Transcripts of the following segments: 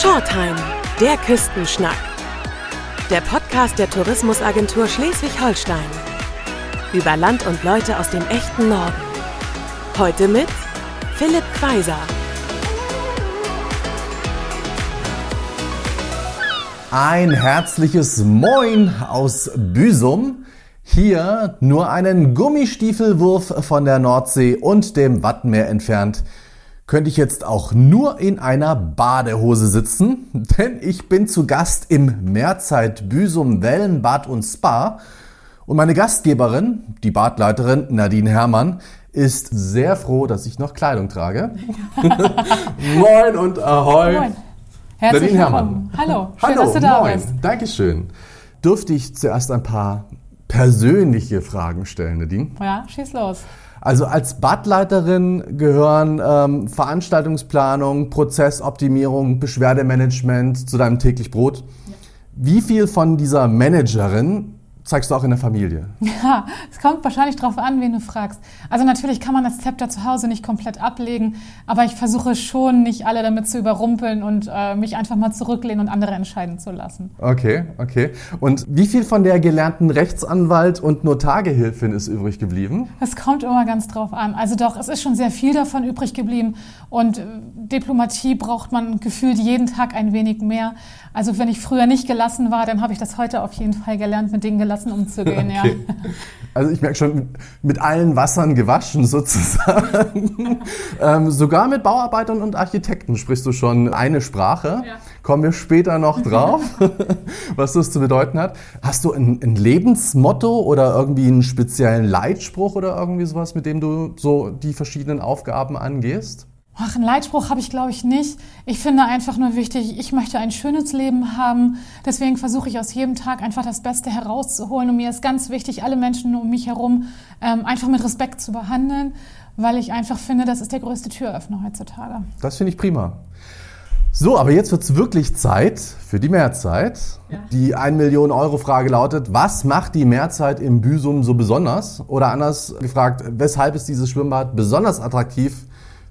Shortime, der Küstenschnack. Der Podcast der Tourismusagentur Schleswig-Holstein. Über Land und Leute aus dem echten Norden. Heute mit Philipp Kweiser. Ein herzliches Moin aus Büsum. Hier nur einen Gummistiefelwurf von der Nordsee und dem Wattenmeer entfernt könnte ich jetzt auch nur in einer Badehose sitzen, denn ich bin zu Gast im Mehrzeit Büsum Wellenbad und Spa und meine Gastgeberin, die Badleiterin Nadine Herrmann, ist sehr froh, dass ich noch Kleidung trage. moin und Ahoi. Moin. Herzlich Nadine Herrmann. Hallo, schön, Hallo, dass du da moin. bist. Dankeschön. Dürfte ich zuerst ein paar persönliche Fragen stellen, Nadine? Ja, schieß los. Also als Badleiterin gehören ähm, Veranstaltungsplanung, Prozessoptimierung, Beschwerdemanagement zu deinem täglich Brot. Ja. Wie viel von dieser Managerin zeigst du auch in der Familie? Ja, es kommt wahrscheinlich darauf an, wen du fragst. Also natürlich kann man das Zepter zu Hause nicht komplett ablegen, aber ich versuche schon, nicht alle damit zu überrumpeln und äh, mich einfach mal zurücklehnen und andere entscheiden zu lassen. Okay, okay. Und wie viel von der gelernten Rechtsanwalt und Notargehilfin ist übrig geblieben? Es kommt immer ganz drauf an. Also doch, es ist schon sehr viel davon übrig geblieben und äh, Diplomatie braucht man gefühlt jeden Tag ein wenig mehr. Also wenn ich früher nicht gelassen war, dann habe ich das heute auf jeden Fall gelernt, mit Dingen gelassen umzugehen. okay. ja. Also ich merke schon, mit allen Wassern gewaschen sozusagen. ähm, sogar mit Bauarbeitern und Architekten sprichst du schon eine Sprache. Ja. Kommen wir später noch drauf, was das zu bedeuten hat. Hast du ein, ein Lebensmotto oder irgendwie einen speziellen Leitspruch oder irgendwie sowas, mit dem du so die verschiedenen Aufgaben angehst? Ach, einen Leitspruch habe ich, glaube ich, nicht. Ich finde einfach nur wichtig, ich möchte ein schönes Leben haben. Deswegen versuche ich aus jedem Tag einfach das Beste herauszuholen. Und mir ist ganz wichtig, alle Menschen um mich herum ähm, einfach mit Respekt zu behandeln, weil ich einfach finde, das ist der größte Türöffner heutzutage. Das finde ich prima. So, aber jetzt wird es wirklich Zeit für die Mehrzeit. Ja. Die 1 Million Euro Frage lautet, was macht die Mehrzeit im Büsum so besonders? Oder anders gefragt, weshalb ist dieses Schwimmbad besonders attraktiv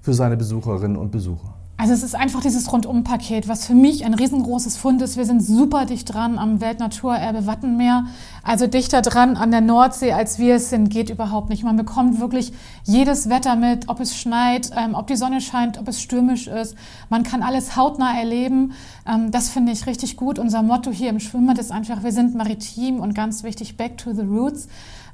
für seine Besucherinnen und Besucher? Also es ist einfach dieses Rundum-Paket, was für mich ein riesengroßes Fund ist. Wir sind super dicht dran am Weltnaturerbe Wattenmeer. Also dichter dran an der Nordsee, als wir es sind, geht überhaupt nicht. Man bekommt wirklich jedes Wetter mit, ob es schneit, ähm, ob die Sonne scheint, ob es stürmisch ist. Man kann alles hautnah erleben. Ähm, das finde ich richtig gut. Unser Motto hier im Schwimmbad ist einfach, wir sind maritim und ganz wichtig, back to the roots.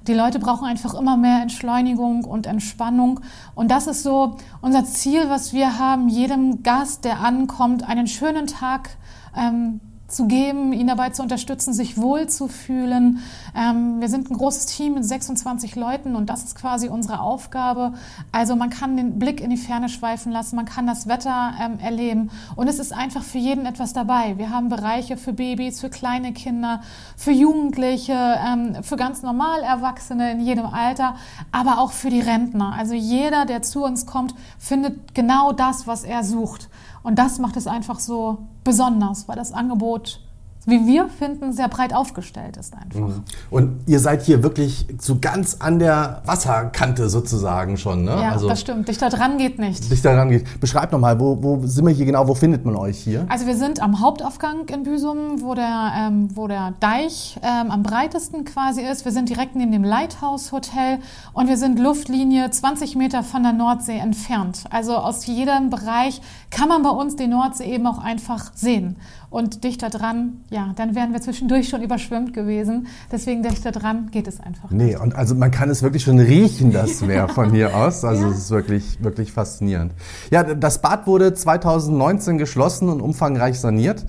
Die Leute brauchen einfach immer mehr Entschleunigung und Entspannung. Und das ist so unser Ziel, was wir haben, jedem Gast, der ankommt, einen schönen Tag ähm, zu geben, ihn dabei zu unterstützen, sich wohlzufühlen. Ähm, wir sind ein großes Team mit 26 Leuten und das ist quasi unsere Aufgabe. Also man kann den Blick in die Ferne schweifen lassen, man kann das Wetter ähm, erleben und es ist einfach für jeden etwas dabei. Wir haben Bereiche für Babys, für kleine Kinder, für Jugendliche, ähm, für ganz normal Erwachsene in jedem Alter, aber auch für die Rentner. Also jeder, der zu uns kommt, findet genau das, was er sucht. Und das macht es einfach so besonders, weil das Angebot wie wir finden, sehr breit aufgestellt ist einfach. Mhm. Und ihr seid hier wirklich so ganz an der Wasserkante sozusagen schon, ne? Ja, also, das stimmt. Dichter dran geht nicht. Dichter dran geht. Beschreibt nochmal, wo, wo sind wir hier genau, wo findet man euch hier? Also wir sind am Hauptaufgang in Büsum, wo der, ähm, wo der Deich ähm, am breitesten quasi ist. Wir sind direkt neben dem Lighthouse Hotel und wir sind Luftlinie 20 Meter von der Nordsee entfernt. Also aus jedem Bereich kann man bei uns die Nordsee eben auch einfach sehen und dichter dran, ja, dann wären wir zwischendurch schon überschwemmt gewesen. Deswegen dichter dran geht es einfach. Nee, nicht. und also man kann es wirklich schon riechen, das Meer von hier aus. Also ja. es ist wirklich, wirklich faszinierend. Ja, das Bad wurde 2019 geschlossen und umfangreich saniert.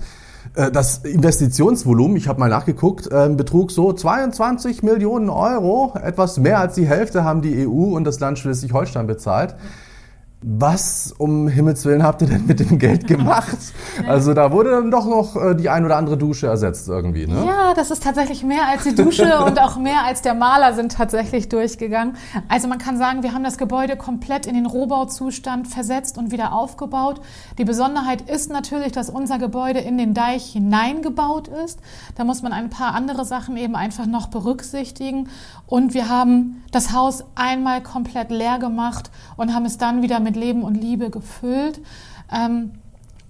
Äh, das Investitionsvolumen, ich habe mal nachgeguckt, äh, betrug so 22 Millionen Euro. Etwas mehr als die Hälfte haben die EU und das Land Schleswig-Holstein bezahlt. Was um Himmels Willen habt ihr denn mit dem Geld gemacht? Also da wurde dann doch noch äh, die ein oder andere Dusche ersetzt irgendwie, ne? Ja, das ist tatsächlich mehr als die Dusche und auch mehr als der Maler sind tatsächlich durchgegangen. Also man kann sagen, wir haben das Gebäude komplett in den Rohbauzustand versetzt und wieder aufgebaut. Die Besonderheit ist natürlich, dass unser Gebäude in den Deich hineingebaut ist. Da muss man ein paar andere Sachen eben einfach noch berücksichtigen. Und wir haben das Haus einmal komplett leer gemacht und haben es dann wieder mit Leben und Liebe gefüllt. Ähm,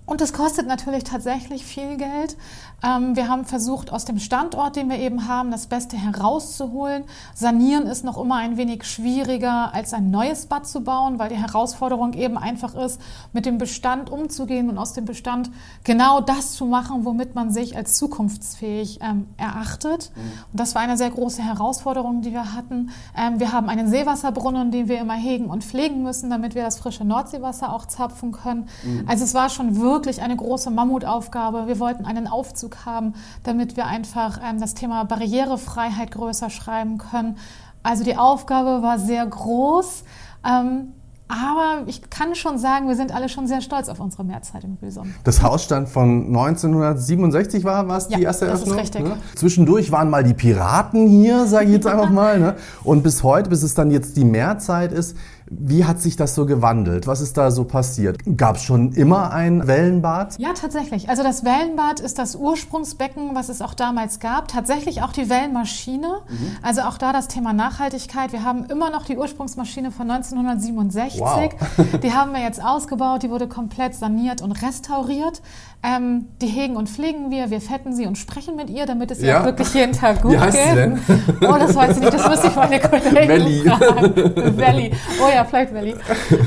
Und es kostet natürlich tatsächlich viel Geld. Ähm, wir haben versucht, aus dem Standort, den wir eben haben, das Beste herauszuholen. Sanieren ist noch immer ein wenig schwieriger, als ein neues Bad zu bauen, weil die Herausforderung eben einfach ist, mit dem Bestand umzugehen und aus dem Bestand genau das zu machen, womit man sich als zukunftsfähig ähm, erachtet. Mhm. Und das war eine sehr große Herausforderung, die wir hatten. Ähm, wir haben einen Seewasserbrunnen, den wir immer hegen und pflegen müssen, damit wir das frische Nordseewasser auch zapfen können. Mhm. Also es war schon wirklich eine große Mammutaufgabe. Wir wollten einen Aufzug haben, damit wir einfach ähm, das Thema Barrierefreiheit größer schreiben können. Also die Aufgabe war sehr groß. Ähm, aber ich kann schon sagen, wir sind alle schon sehr stolz auf unsere Mehrzeit im Büsum. Das Haus stand von 1967 war, war es ja, die erste Eröffnung? Das ist richtig. Ne? Zwischendurch waren mal die Piraten hier, sage ich jetzt einfach mal. Ne? Und bis heute, bis es dann jetzt die Mehrzeit ist, wie hat sich das so gewandelt? Was ist da so passiert? Gab es schon immer ein Wellenbad? Ja, tatsächlich. Also das Wellenbad ist das Ursprungsbecken, was es auch damals gab. Tatsächlich auch die Wellenmaschine. Mhm. Also auch da das Thema Nachhaltigkeit. Wir haben immer noch die Ursprungsmaschine von 1967. Wow. die haben wir jetzt ausgebaut. Die wurde komplett saniert und restauriert. Ähm, die hegen und pflegen wir, wir fetten sie und sprechen mit ihr, damit es ja. ihr wirklich jeden Tag gut Wie heißt geht. Sie denn? Oh, das weiß ich nicht, das müsste ich meine Kollegin Melli. fragen. Melli. Oh ja, vielleicht Melli.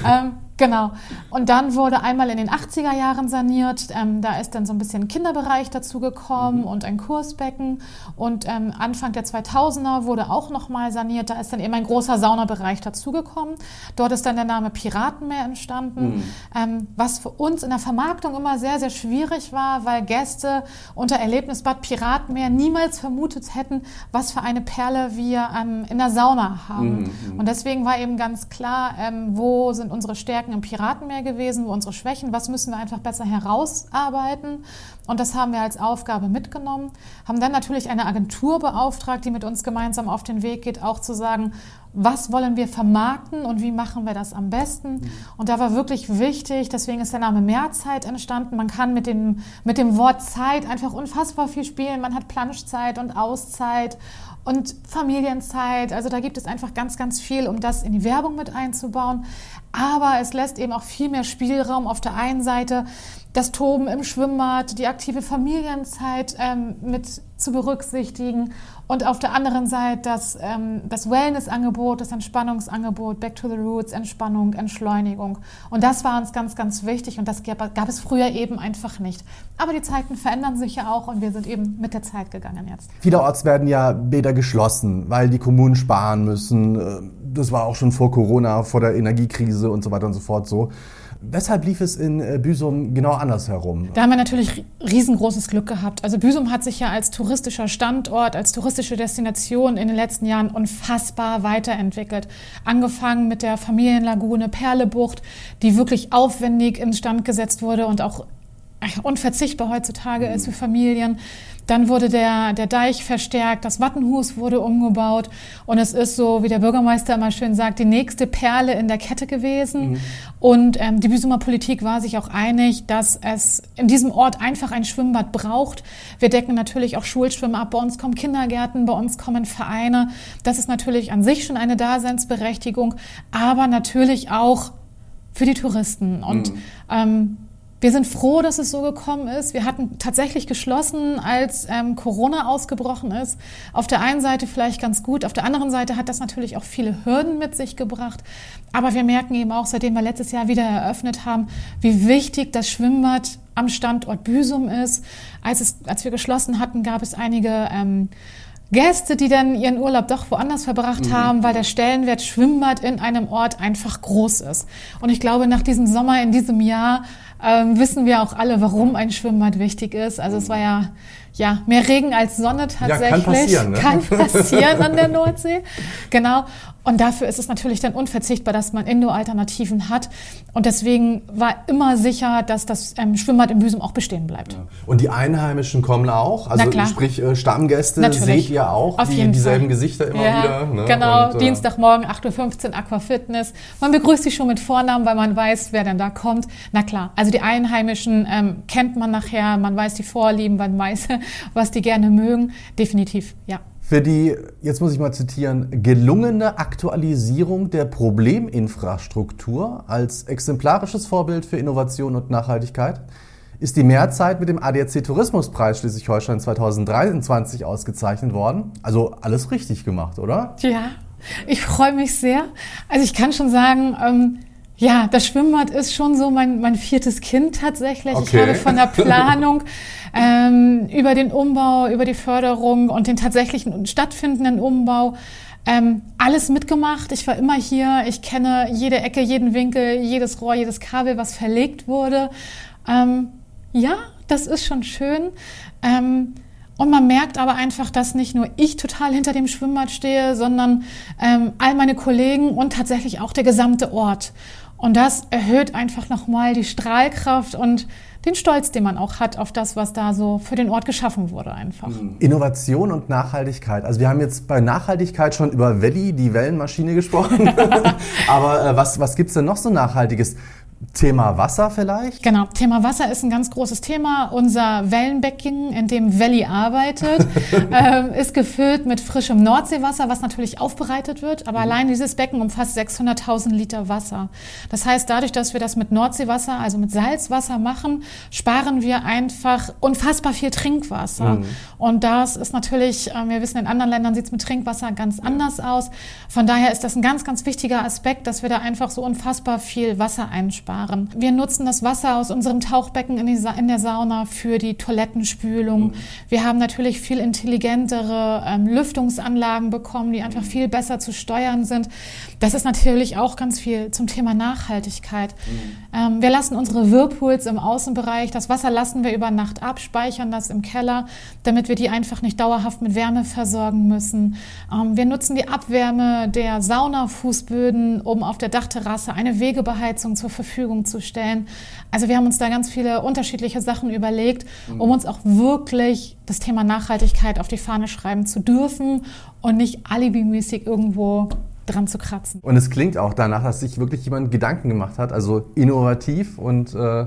Ähm, Genau. Und dann wurde einmal in den 80er Jahren saniert. Ähm, da ist dann so ein bisschen Kinderbereich dazugekommen mhm. und ein Kursbecken. Und ähm, Anfang der 2000er wurde auch nochmal saniert. Da ist dann eben ein großer Saunabereich dazugekommen. Dort ist dann der Name Piratenmeer entstanden. Mhm. Ähm, was für uns in der Vermarktung immer sehr, sehr schwierig war, weil Gäste unter Erlebnisbad Piratenmeer niemals vermutet hätten, was für eine Perle wir ähm, in der Sauna haben. Mhm. Und deswegen war eben ganz klar, ähm, wo sind unsere Stärken Stärken im Piratenmeer gewesen, wo unsere Schwächen, was müssen wir einfach besser herausarbeiten. Und das haben wir als Aufgabe mitgenommen. Haben dann natürlich eine Agentur beauftragt, die mit uns gemeinsam auf den Weg geht, auch zu sagen, was wollen wir vermarkten und wie machen wir das am besten. Und da war wirklich wichtig, deswegen ist der Name Mehrzeit entstanden. Man kann mit dem, mit dem Wort Zeit einfach unfassbar viel spielen. Man hat Planschzeit und Auszeit und Familienzeit. Also da gibt es einfach ganz, ganz viel, um das in die Werbung mit einzubauen. Aber es lässt eben auch viel mehr Spielraum auf der einen Seite, das Toben im Schwimmbad, die aktive Familienzeit ähm, mit zu berücksichtigen und auf der anderen Seite das, ähm, das Wellness-Angebot, das Entspannungsangebot, Back to the Roots, Entspannung, Entschleunigung. Und das war uns ganz, ganz wichtig und das gab, gab es früher eben einfach nicht. Aber die Zeiten verändern sich ja auch und wir sind eben mit der Zeit gegangen jetzt. Vielerorts werden ja Bäder geschlossen, weil die Kommunen sparen müssen. Das war auch schon vor Corona, vor der Energiekrise und so weiter und so fort so. Weshalb lief es in äh, Büsum genau andersherum? Da haben wir natürlich riesengroßes Glück gehabt. Also Büsum hat sich ja als touristischer Standort, als touristische Destination in den letzten Jahren unfassbar weiterentwickelt. Angefangen mit der Familienlagune Perlebucht, die wirklich aufwendig instand gesetzt wurde und auch unverzichtbar heutzutage ist für Familien. Dann wurde der, der Deich verstärkt, das Wattenhus wurde umgebaut und es ist so, wie der Bürgermeister immer schön sagt, die nächste Perle in der Kette gewesen. Mhm. Und ähm, die Büsumer Politik war sich auch einig, dass es in diesem Ort einfach ein Schwimmbad braucht. Wir decken natürlich auch Schulschwimmen ab. Bei uns kommen Kindergärten, bei uns kommen Vereine. Das ist natürlich an sich schon eine Daseinsberechtigung, aber natürlich auch für die Touristen. Und mhm. ähm, wir sind froh, dass es so gekommen ist. Wir hatten tatsächlich geschlossen, als ähm, Corona ausgebrochen ist. Auf der einen Seite vielleicht ganz gut, auf der anderen Seite hat das natürlich auch viele Hürden mit sich gebracht. Aber wir merken eben auch, seitdem wir letztes Jahr wieder eröffnet haben, wie wichtig das Schwimmbad am Standort Büsum ist. Als, es, als wir geschlossen hatten, gab es einige ähm, Gäste, die dann ihren Urlaub doch woanders verbracht mhm. haben, weil der Stellenwert Schwimmbad in einem Ort einfach groß ist. Und ich glaube, nach diesem Sommer, in diesem Jahr, ähm, wissen wir auch alle, warum ein Schwimmbad wichtig ist. Also es war ja ja, mehr Regen als Sonne tatsächlich. Ja, kann passieren, ne? Kann passieren an der Nordsee. Genau. Und dafür ist es natürlich dann unverzichtbar, dass man Indoor-Alternativen hat. Und deswegen war immer sicher, dass das ähm, Schwimmbad in Büsum auch bestehen bleibt. Ja. Und die Einheimischen kommen auch? Also sprich äh, Stammgäste natürlich. seht ihr auch? Auf die, jeden dieselben Fall. Gesichter immer ja, wieder? Ne? Genau, Und, äh, Dienstagmorgen 8.15 Uhr Aquafitness. Man begrüßt sich schon mit Vornamen, weil man weiß, wer denn da kommt. Na klar, also die Einheimischen ähm, kennt man nachher, man weiß die Vorlieben, man weiß, was die gerne mögen. Definitiv, ja. Für die, jetzt muss ich mal zitieren, gelungene Aktualisierung der Probleminfrastruktur als exemplarisches Vorbild für Innovation und Nachhaltigkeit ist die Mehrzeit mit dem ADAC Tourismuspreis Schleswig-Holstein 2023 ausgezeichnet worden. Also alles richtig gemacht, oder? Ja, ich freue mich sehr. Also ich kann schon sagen, ähm, ja, das Schwimmbad ist schon so mein, mein viertes Kind tatsächlich. Okay. Ich habe von der Planung ähm, über den Umbau, über die Förderung und den tatsächlichen stattfindenden Umbau ähm, alles mitgemacht. Ich war immer hier. Ich kenne jede Ecke, jeden Winkel, jedes Rohr, jedes Kabel, was verlegt wurde. Ähm, ja, das ist schon schön. Ähm, und man merkt aber einfach, dass nicht nur ich total hinter dem Schwimmbad stehe, sondern ähm, all meine Kollegen und tatsächlich auch der gesamte Ort. Und das erhöht einfach nochmal die Strahlkraft und den Stolz, den man auch hat auf das, was da so für den Ort geschaffen wurde einfach. Mhm. Innovation und Nachhaltigkeit. Also wir haben jetzt bei Nachhaltigkeit schon über Valley, die Wellenmaschine gesprochen. Aber äh, was, was gibt es denn noch so Nachhaltiges? Thema Wasser vielleicht? Genau, Thema Wasser ist ein ganz großes Thema. Unser Wellenbecken, in dem Valley arbeitet, äh, ist gefüllt mit frischem Nordseewasser, was natürlich aufbereitet wird. Aber mhm. allein dieses Becken umfasst 600.000 Liter Wasser. Das heißt, dadurch, dass wir das mit Nordseewasser, also mit Salzwasser machen, sparen wir einfach unfassbar viel Trinkwasser. Mhm. Und das ist natürlich, äh, wir wissen, in anderen Ländern sieht es mit Trinkwasser ganz anders aus. Von daher ist das ein ganz, ganz wichtiger Aspekt, dass wir da einfach so unfassbar viel Wasser einsparen sparen. Wir nutzen das Wasser aus unserem Tauchbecken in, in der Sauna für die Toilettenspülung. Mhm. Wir haben natürlich viel intelligentere ähm, Lüftungsanlagen bekommen, die einfach viel besser zu steuern sind. Das ist natürlich auch ganz viel zum Thema Nachhaltigkeit. Mhm. Ähm, wir lassen unsere Whirlpools im Außenbereich, das Wasser lassen wir über Nacht ab, speichern das im Keller, damit wir die einfach nicht dauerhaft mit Wärme versorgen müssen. Ähm, wir nutzen die Abwärme der Saunafußböden, um auf der Dachterrasse eine Wegebeheizung zur Verfügung Verfügung zu stellen. Also wir haben uns da ganz viele unterschiedliche Sachen überlegt, um uns auch wirklich das Thema Nachhaltigkeit auf die Fahne schreiben zu dürfen und nicht alibimäßig irgendwo dran zu kratzen. Und es klingt auch danach, dass sich wirklich jemand Gedanken gemacht hat, also innovativ und äh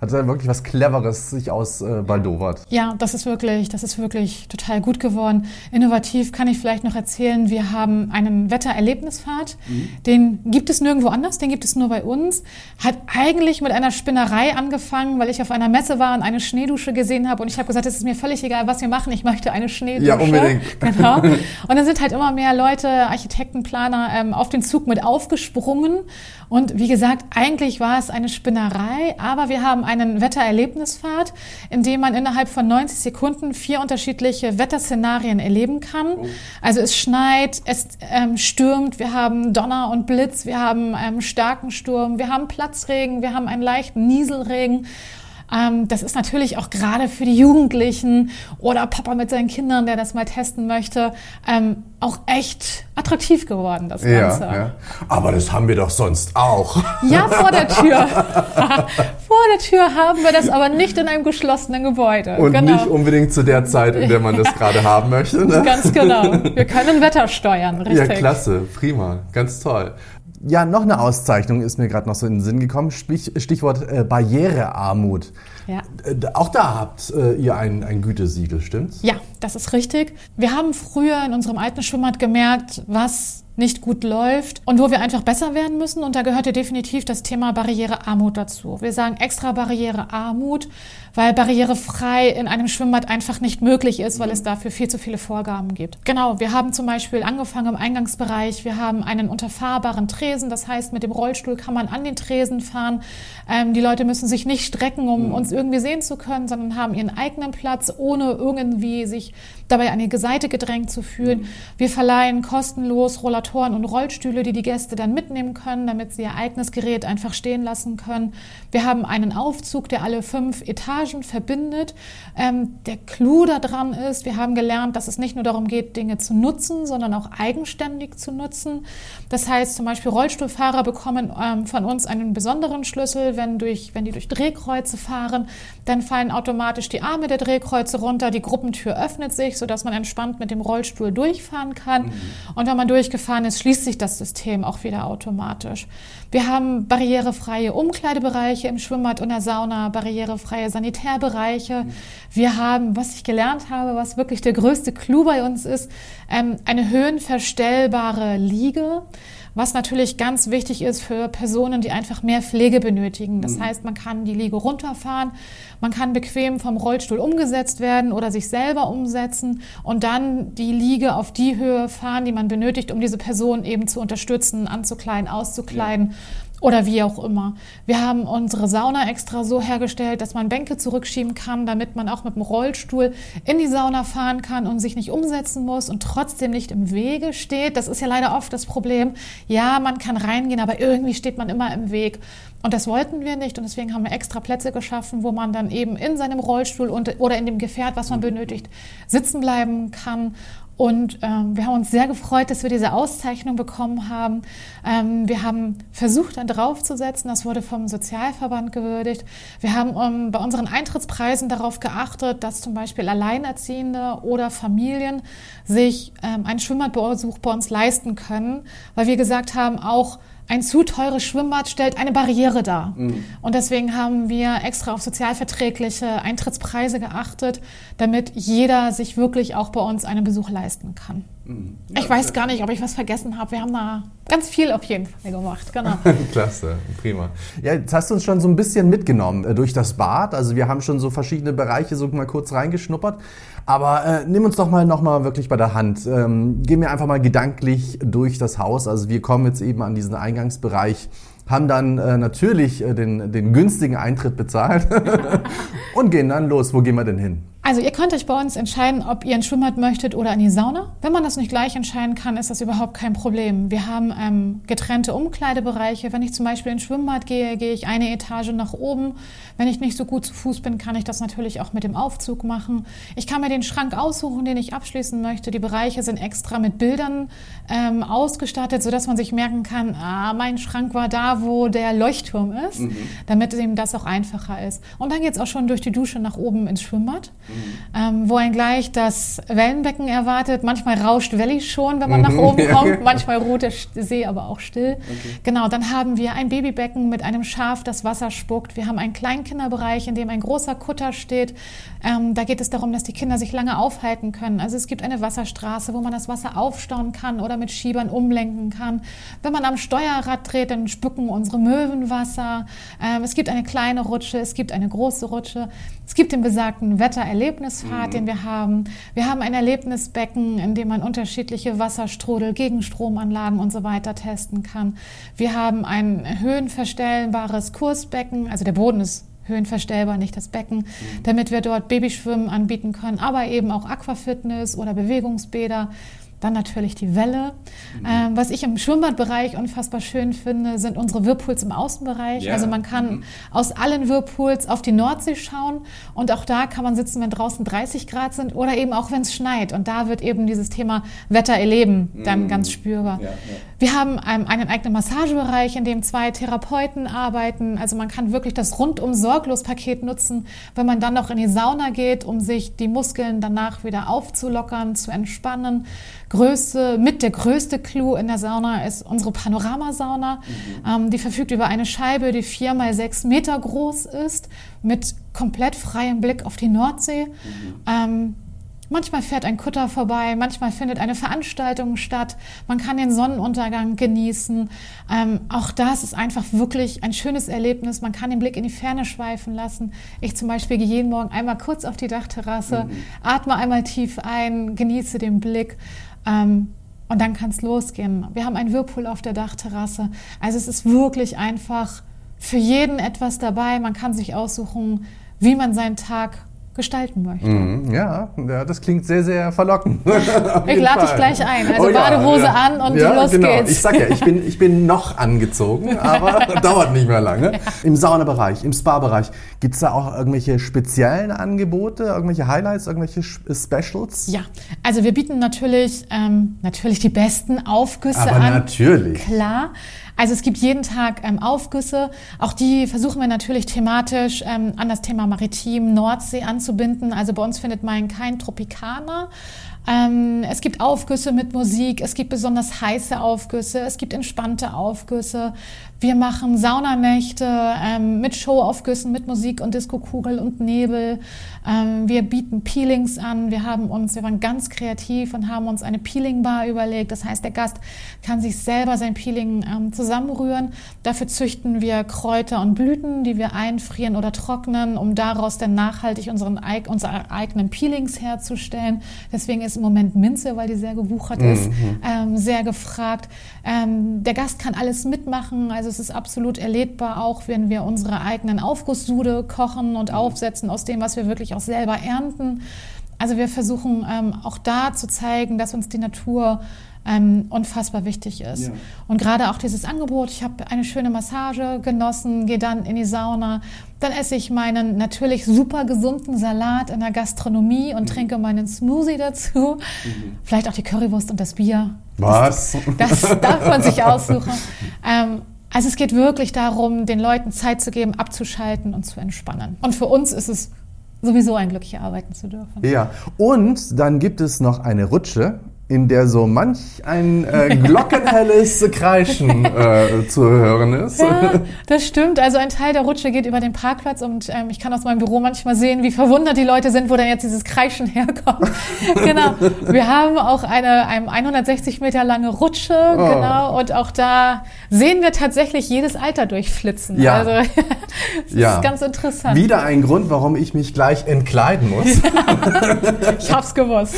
hat er wirklich was Cleveres sich ausbaldowert. Äh, ja, das ist wirklich, das ist wirklich total gut geworden. Innovativ kann ich vielleicht noch erzählen. Wir haben einen Wettererlebnispfad. Mhm. Den gibt es nirgendwo anders, den gibt es nur bei uns. Hat eigentlich mit einer Spinnerei angefangen, weil ich auf einer Messe war und eine Schneedusche gesehen habe und ich habe gesagt, es ist mir völlig egal, was wir machen. Ich möchte eine Schneedusche. Ja, unbedingt. Genau. Und dann sind halt immer mehr Leute, Architekten, Planer ähm, auf den Zug mit aufgesprungen. Und wie gesagt, eigentlich war es eine Spinnerei, aber wir haben einen Wettererlebnispfad, in dem man innerhalb von 90 Sekunden vier unterschiedliche Wetterszenarien erleben kann. Oh. Also es schneit, es ähm, stürmt, wir haben Donner und Blitz, wir haben ähm, starken Sturm, wir haben Platzregen, wir haben einen leichten Nieselregen. Ähm, das ist natürlich auch gerade für die Jugendlichen oder Papa mit seinen Kindern, der das mal testen möchte, ähm, auch echt attraktiv geworden, das Ganze. Ja, ja. Aber das haben wir doch sonst auch. Ja, vor der Tür. vor der Tür haben wir das, aber nicht in einem geschlossenen Gebäude. Und genau. nicht unbedingt zu der Zeit, in der man das gerade haben möchte. Ne? Ganz genau. Wir können Wetter steuern, richtig. Ja, klasse, prima, ganz toll. Ja, noch eine Auszeichnung ist mir gerade noch so in den Sinn gekommen. Stichwort äh, Barrierearmut. Ja. Äh, auch da habt äh, ihr ein, ein Gütesiegel, stimmt's? Ja, das ist richtig. Wir haben früher in unserem alten Schwimmbad gemerkt, was nicht gut läuft und wo wir einfach besser werden müssen. Und da gehörte definitiv das Thema Barrierearmut dazu. Wir sagen extra Barrierearmut, weil barrierefrei in einem Schwimmbad einfach nicht möglich ist, weil es dafür viel zu viele Vorgaben gibt. Genau, wir haben zum Beispiel angefangen im Eingangsbereich, wir haben einen unterfahrbaren Tresen, das heißt, mit dem Rollstuhl kann man an den Tresen fahren. Ähm, die Leute müssen sich nicht strecken, um uns irgendwie sehen zu können, sondern haben ihren eigenen Platz, ohne irgendwie sich dabei an die Seite gedrängt zu fühlen. Wir verleihen kostenlos Rollatoren und Rollstühle, die die Gäste dann mitnehmen können, damit sie ihr eigenes Gerät einfach stehen lassen können. Wir haben einen Aufzug, der alle fünf Etagen verbindet. Ähm, der Clou daran ist, wir haben gelernt, dass es nicht nur darum geht, Dinge zu nutzen, sondern auch eigenständig zu nutzen. Das heißt, zum Beispiel Rollstuhlfahrer bekommen ähm, von uns einen besonderen Schlüssel, wenn, durch, wenn die durch Drehkreuze fahren, dann fallen automatisch die Arme der Drehkreuze runter, die Gruppentür öffnet sich, sodass man entspannt mit dem Rollstuhl durchfahren kann. Mhm. Und wenn man durchgefahren gefahren ist, schließt sich das System auch wieder automatisch. Wir haben barrierefreie Umkleidebereiche im Schwimmbad und der Sauna, barrierefreie Sanitärbereiche. Wir haben, was ich gelernt habe, was wirklich der größte Clou bei uns ist, ähm, eine höhenverstellbare Liege was natürlich ganz wichtig ist für Personen, die einfach mehr Pflege benötigen. Das mhm. heißt, man kann die Liege runterfahren, man kann bequem vom Rollstuhl umgesetzt werden oder sich selber umsetzen und dann die Liege auf die Höhe fahren, die man benötigt, um diese Person eben zu unterstützen, anzukleiden, auszukleiden. Ja oder wie auch immer. Wir haben unsere Sauna extra so hergestellt, dass man Bänke zurückschieben kann, damit man auch mit dem Rollstuhl in die Sauna fahren kann und sich nicht umsetzen muss und trotzdem nicht im Wege steht. Das ist ja leider oft das Problem. Ja, man kann reingehen, aber irgendwie steht man immer im Weg. Und das wollten wir nicht und deswegen haben wir extra Plätze geschaffen, wo man dann eben in seinem Rollstuhl und, oder in dem Gefährt, was man benötigt, sitzen bleiben kann und ähm, wir haben uns sehr gefreut, dass wir diese Auszeichnung bekommen haben. Ähm, wir haben versucht, dann draufzusetzen. Das wurde vom Sozialverband gewürdigt. Wir haben ähm, bei unseren Eintrittspreisen darauf geachtet, dass zum Beispiel Alleinerziehende oder Familien sich ähm, einen Schwimmbadbesuch bei uns leisten können, weil wir gesagt haben, auch ein zu teures Schwimmbad stellt eine Barriere dar. Mhm. Und deswegen haben wir extra auf sozialverträgliche Eintrittspreise geachtet, damit jeder sich wirklich auch bei uns einen Besuch leisten kann. Mhm. Ja, ich weiß gar nicht, ob ich was vergessen habe. Wir haben da ganz viel auf jeden Fall gemacht. Genau. Klasse, prima. Ja, jetzt hast du uns schon so ein bisschen mitgenommen äh, durch das Bad. Also wir haben schon so verschiedene Bereiche so mal kurz reingeschnuppert. Aber äh, nimm uns doch mal nochmal wirklich bei der Hand. Ähm, gehen wir einfach mal gedanklich durch das Haus. Also wir kommen jetzt eben an diesen Eingangsbereich haben dann äh, natürlich äh, den, den günstigen Eintritt bezahlt und gehen dann los. Wo gehen wir denn hin? Also ihr könnt euch bei uns entscheiden, ob ihr ein Schwimmbad möchtet oder in die Sauna. Wenn man das nicht gleich entscheiden kann, ist das überhaupt kein Problem. Wir haben ähm, getrennte Umkleidebereiche. Wenn ich zum Beispiel ins Schwimmbad gehe, gehe ich eine Etage nach oben. Wenn ich nicht so gut zu Fuß bin, kann ich das natürlich auch mit dem Aufzug machen. Ich kann mir den Schrank aussuchen, den ich abschließen möchte. Die Bereiche sind extra mit Bildern ähm, ausgestattet, sodass man sich merken kann, ah, mein Schrank war da, wo der Leuchtturm ist, mhm. damit eben das auch einfacher ist. Und dann geht es auch schon durch die Dusche nach oben ins Schwimmbad. Mhm ähm, wo ein gleich das Wellenbecken erwartet. Manchmal rauscht Valley schon, wenn man nach oben kommt. Manchmal ruht der See aber auch still. Okay. Genau, dann haben wir ein Babybecken mit einem Schaf, das Wasser spuckt. Wir haben einen Kleinkinderbereich, in dem ein großer Kutter steht. Ähm, da geht es darum, dass die Kinder sich lange aufhalten können. Also es gibt eine Wasserstraße, wo man das Wasser aufstauen kann oder mit Schiebern umlenken kann. Wenn man am Steuerrad dreht, dann spucken unsere Möwen Wasser. Ähm, es gibt eine kleine Rutsche, es gibt eine große Rutsche. Es gibt den besagten Wettererlebnispfad, mhm. den wir haben. Wir haben ein Erlebnisbecken, in dem man unterschiedliche Wasserstrudel, Gegenstromanlagen und so weiter testen kann. Wir haben ein höhenverstellbares Kursbecken, also der Boden ist höhenverstellbar, nicht das Becken, mhm. damit wir dort Babyschwimmen anbieten können, aber eben auch Aquafitness oder Bewegungsbäder. Dann natürlich die Welle. Mhm. Ähm, was ich im Schwimmbadbereich unfassbar schön finde, sind unsere Whirlpools im Außenbereich. Ja. Also man kann mhm. aus allen Whirlpools auf die Nordsee schauen und auch da kann man sitzen, wenn draußen 30 Grad sind oder eben auch wenn es schneit. Und da wird eben dieses Thema Wetter erleben dann mhm. ganz spürbar. Ja, ja. Wir haben ähm, einen eigenen Massagebereich, in dem zwei Therapeuten arbeiten. Also man kann wirklich das rundum sorglos Paket nutzen, wenn man dann noch in die Sauna geht, um sich die Muskeln danach wieder aufzulockern, zu entspannen größte, mit der größte Clou in der Sauna ist unsere Panoramasauna. Mhm. Ähm, die verfügt über eine Scheibe, die vier mal sechs Meter groß ist, mit komplett freiem Blick auf die Nordsee. Mhm. Ähm, Manchmal fährt ein Kutter vorbei, manchmal findet eine Veranstaltung statt, man kann den Sonnenuntergang genießen. Ähm, auch das ist einfach wirklich ein schönes Erlebnis. Man kann den Blick in die Ferne schweifen lassen. Ich zum Beispiel gehe jeden Morgen einmal kurz auf die Dachterrasse, mhm. atme einmal tief ein, genieße den Blick. Ähm, und dann kann es losgehen. Wir haben einen Whirlpool auf der Dachterrasse. Also es ist wirklich einfach für jeden etwas dabei. Man kann sich aussuchen, wie man seinen Tag gestalten möchte. Mm, ja, ja, das klingt sehr, sehr verlockend. ich lade dich gleich ein. Also oh, Badehose ja, an und ja, los genau. geht's. Ich sag ja, ich bin, ich bin noch angezogen, aber dauert nicht mehr lange. Ja. Im Saunabereich, im Spa-Bereich, gibt es da auch irgendwelche speziellen Angebote, irgendwelche Highlights, irgendwelche Specials? Ja, also wir bieten natürlich, ähm, natürlich die besten Aufgüsse aber an. natürlich. Klar. Also es gibt jeden Tag ähm, Aufgüsse. Auch die versuchen wir natürlich thematisch ähm, an das Thema Maritim, Nordsee anzubinden. Also bei uns findet man kein Tropikaner. Ähm, es gibt Aufgüsse mit Musik, es gibt besonders heiße Aufgüsse, es gibt entspannte Aufgüsse. Wir machen Saunanächte ähm, mit Showaufgüssen, mit Musik und Diskokugel und Nebel. Ähm, wir bieten Peelings an. Wir haben uns, wir waren ganz kreativ und haben uns eine Peeling-Bar überlegt. Das heißt, der Gast kann sich selber sein Peeling ähm, zusammenrühren. Dafür züchten wir Kräuter und Blüten, die wir einfrieren oder trocknen, um daraus dann nachhaltig unseren, unsere eigenen Peelings herzustellen. Deswegen ist im Moment Minze, weil die sehr gewuchert ist, mhm. ähm, sehr gefragt. Ähm, der Gast kann alles mitmachen. Also also es ist absolut erlebbar, auch wenn wir unsere eigenen Aufgusssude kochen und mhm. aufsetzen aus dem, was wir wirklich auch selber ernten. Also wir versuchen ähm, auch da zu zeigen, dass uns die Natur ähm, unfassbar wichtig ist. Ja. Und gerade auch dieses Angebot, ich habe eine schöne Massage genossen, gehe dann in die Sauna, dann esse ich meinen natürlich super gesunden Salat in der Gastronomie und mhm. trinke meinen Smoothie dazu. Mhm. Vielleicht auch die Currywurst und das Bier. Was? Das, das darf man sich aussuchen. Ähm, also es geht wirklich darum, den Leuten Zeit zu geben, abzuschalten und zu entspannen. Und für uns ist es sowieso ein Glück, hier arbeiten zu dürfen. Ja, und dann gibt es noch eine Rutsche in der so manch ein äh, glockenhelles Kreischen äh, zu hören ist. Ja, das stimmt. Also ein Teil der Rutsche geht über den Parkplatz und ähm, ich kann aus meinem Büro manchmal sehen, wie verwundert die Leute sind, wo denn jetzt dieses Kreischen herkommt. genau. Wir haben auch eine, eine 160 Meter lange Rutsche, oh. genau, und auch da sehen wir tatsächlich jedes Alter durchflitzen. Ja. Also das ja. ist ganz interessant. Wieder ein Grund, warum ich mich gleich entkleiden muss. ich hab's gewusst.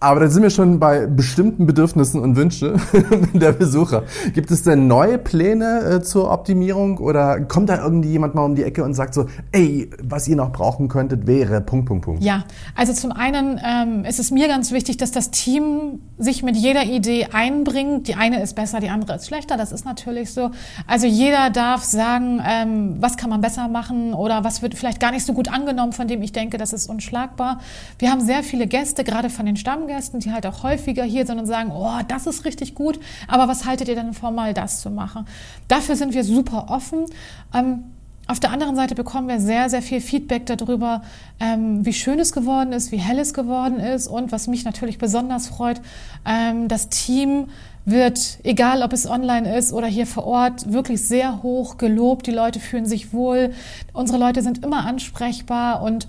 Aber aber dann sind wir schon bei bestimmten Bedürfnissen und Wünschen der Besucher. Gibt es denn neue Pläne äh, zur Optimierung oder kommt da irgendwie jemand mal um die Ecke und sagt so, ey, was ihr noch brauchen könntet, wäre Punkt, Punkt, Punkt? Ja, also zum einen ähm, ist es mir ganz wichtig, dass das Team sich mit jeder Idee einbringt. Die eine ist besser, die andere ist schlechter, das ist natürlich so. Also jeder darf sagen, ähm, was kann man besser machen oder was wird vielleicht gar nicht so gut angenommen, von dem ich denke, das ist unschlagbar. Wir haben sehr viele Gäste, gerade von den Stammgästen Gästen, die halt auch häufiger hier und sagen, oh, das ist richtig gut, aber was haltet ihr denn vor, mal das zu machen? Dafür sind wir super offen. Ähm, auf der anderen Seite bekommen wir sehr, sehr viel Feedback darüber, ähm, wie schön es geworden ist, wie hell es geworden ist und was mich natürlich besonders freut, ähm, das Team wird, egal ob es online ist oder hier vor Ort, wirklich sehr hoch gelobt. Die Leute fühlen sich wohl. Unsere Leute sind immer ansprechbar und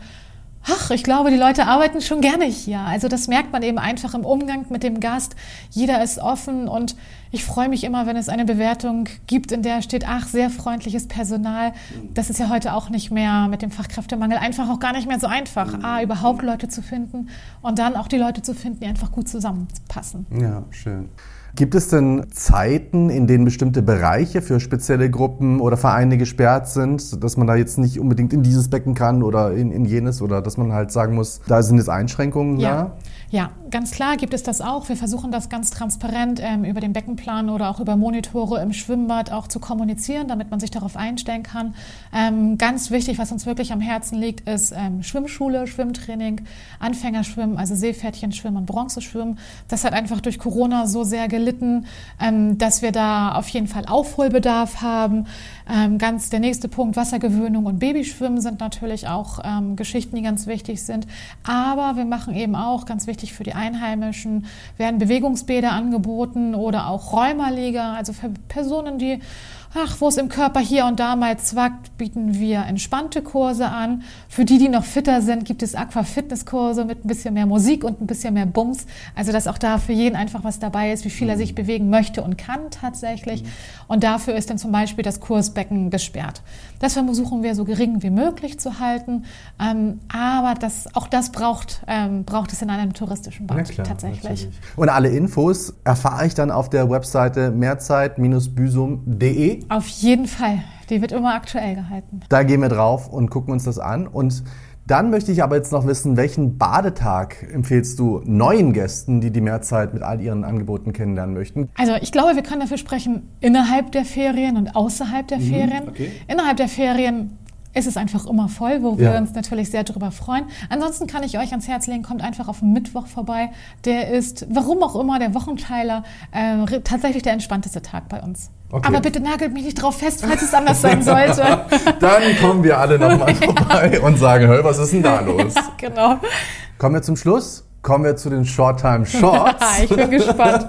Ach, ich glaube, die Leute arbeiten schon gerne hier. Also das merkt man eben einfach im Umgang mit dem Gast. Jeder ist offen und ich freue mich immer, wenn es eine Bewertung gibt, in der steht, ach, sehr freundliches Personal. Das ist ja heute auch nicht mehr mit dem Fachkräftemangel einfach auch gar nicht mehr so einfach. A, überhaupt Leute zu finden und dann auch die Leute zu finden, die einfach gut zusammenpassen. Ja, schön. Gibt es denn Zeiten, in denen bestimmte Bereiche für spezielle Gruppen oder Vereine gesperrt sind, dass man da jetzt nicht unbedingt in dieses Becken kann oder in, in jenes oder dass man halt sagen muss, da sind jetzt Einschränkungen ja. da? Ja, ganz klar gibt es das auch. Wir versuchen das ganz transparent ähm, über den Beckenplan oder auch über Monitore im Schwimmbad auch zu kommunizieren, damit man sich darauf einstellen kann. Ähm, ganz wichtig, was uns wirklich am Herzen liegt, ist ähm, Schwimmschule, Schwimmtraining, Anfängerschwimmen, also Seepferdchenschwimmen und Bronzeschwimmen. Das hat einfach durch Corona so sehr gelitten, ähm, dass wir da auf jeden Fall Aufholbedarf haben. Ähm, ganz der nächste Punkt, Wassergewöhnung und Babyschwimmen sind natürlich auch ähm, Geschichten, die ganz wichtig sind. Aber wir machen eben auch, ganz wichtig für die Einheimischen, werden Bewegungsbäder angeboten oder auch Räumerliga, also für Personen, die ach, wo es im Körper hier und da mal zwackt, bieten wir entspannte Kurse an. Für die, die noch fitter sind, gibt es Aqua-Fitness-Kurse mit ein bisschen mehr Musik und ein bisschen mehr Bums. Also, dass auch da für jeden einfach was dabei ist, wie viel er sich bewegen möchte und kann tatsächlich. Und dafür ist dann zum Beispiel das Kursbecken gesperrt. Das versuchen wir so gering wie möglich zu halten. Ähm, aber das, auch das braucht, ähm, braucht es in einem touristischen Bad klar, tatsächlich. Natürlich. Und alle Infos erfahre ich dann auf der Webseite mehrzeit-büsum.de. Auf jeden Fall. Die wird immer aktuell gehalten. Da gehen wir drauf und gucken uns das an. Und dann möchte ich aber jetzt noch wissen, welchen Badetag empfehlst du neuen Gästen, die die Mehrzeit mit all ihren Angeboten kennenlernen möchten? Also ich glaube, wir können dafür sprechen, innerhalb der Ferien und außerhalb der mhm, Ferien. Okay. Innerhalb der Ferien ist es einfach immer voll, wo wir ja. uns natürlich sehr darüber freuen. Ansonsten kann ich euch ans Herz legen, kommt einfach auf den Mittwoch vorbei. Der ist, warum auch immer, der Wochenteiler, äh, tatsächlich der entspannteste Tag bei uns. Okay. Aber bitte nagelt mich nicht drauf fest, falls es anders sein sollte. Dann kommen wir alle nochmal vorbei ja. und sagen, hey, was ist denn da los? Ja, genau. Kommen wir zum Schluss. kommen wir zu den Short-Time Shorts. ich bin gespannt.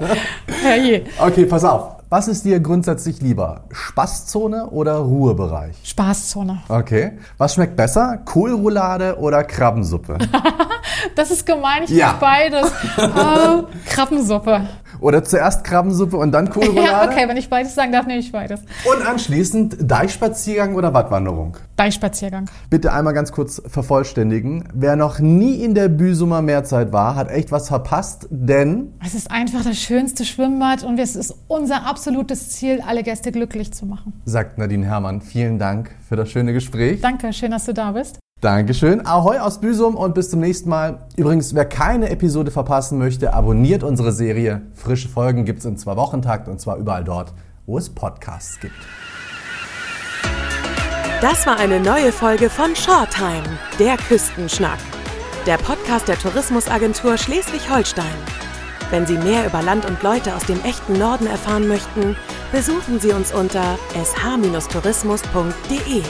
Okay, pass auf. Was ist dir grundsätzlich lieber? Spaßzone oder Ruhebereich? Spaßzone. Okay. Was schmeckt besser? Kohlroulade oder Krabbensuppe? Das ist gemein, ich Ja. beides. äh, Krabbensuppe. Oder zuerst Krabbensuppe und dann Kohlroulade? Ja, okay, wenn ich beides sagen darf, nehme ich beides. Und anschließend Deichspaziergang oder Wattwanderung? Deichspaziergang. Bitte einmal ganz kurz vervollständigen. Wer noch nie in der Büsumer Mehrzeit war, hat echt was verpasst, denn Es ist einfach das schönste Schwimmbad und es ist unser absolutes Ziel, alle Gäste glücklich zu machen. sagt Nadine Herrmann, vielen Dank für das schöne Gespräch. Danke, schön, dass du da bist. Dankeschön. Ahoi aus Büsum und bis zum nächsten Mal. Übrigens, wer keine Episode verpassen möchte, abonniert unsere Serie. Frische Folgen gibt's im Zwei-Wochen-Takt und zwar überall dort, wo es Podcasts gibt. Das war eine neue Folge von Shorttime, der Küstenschnack. Der Podcast der Tourismusagentur Schleswig-Holstein. Wenn Sie mehr über Land und Leute aus dem echten Norden erfahren möchten, besuchen Sie uns unter sh-tourismus.de.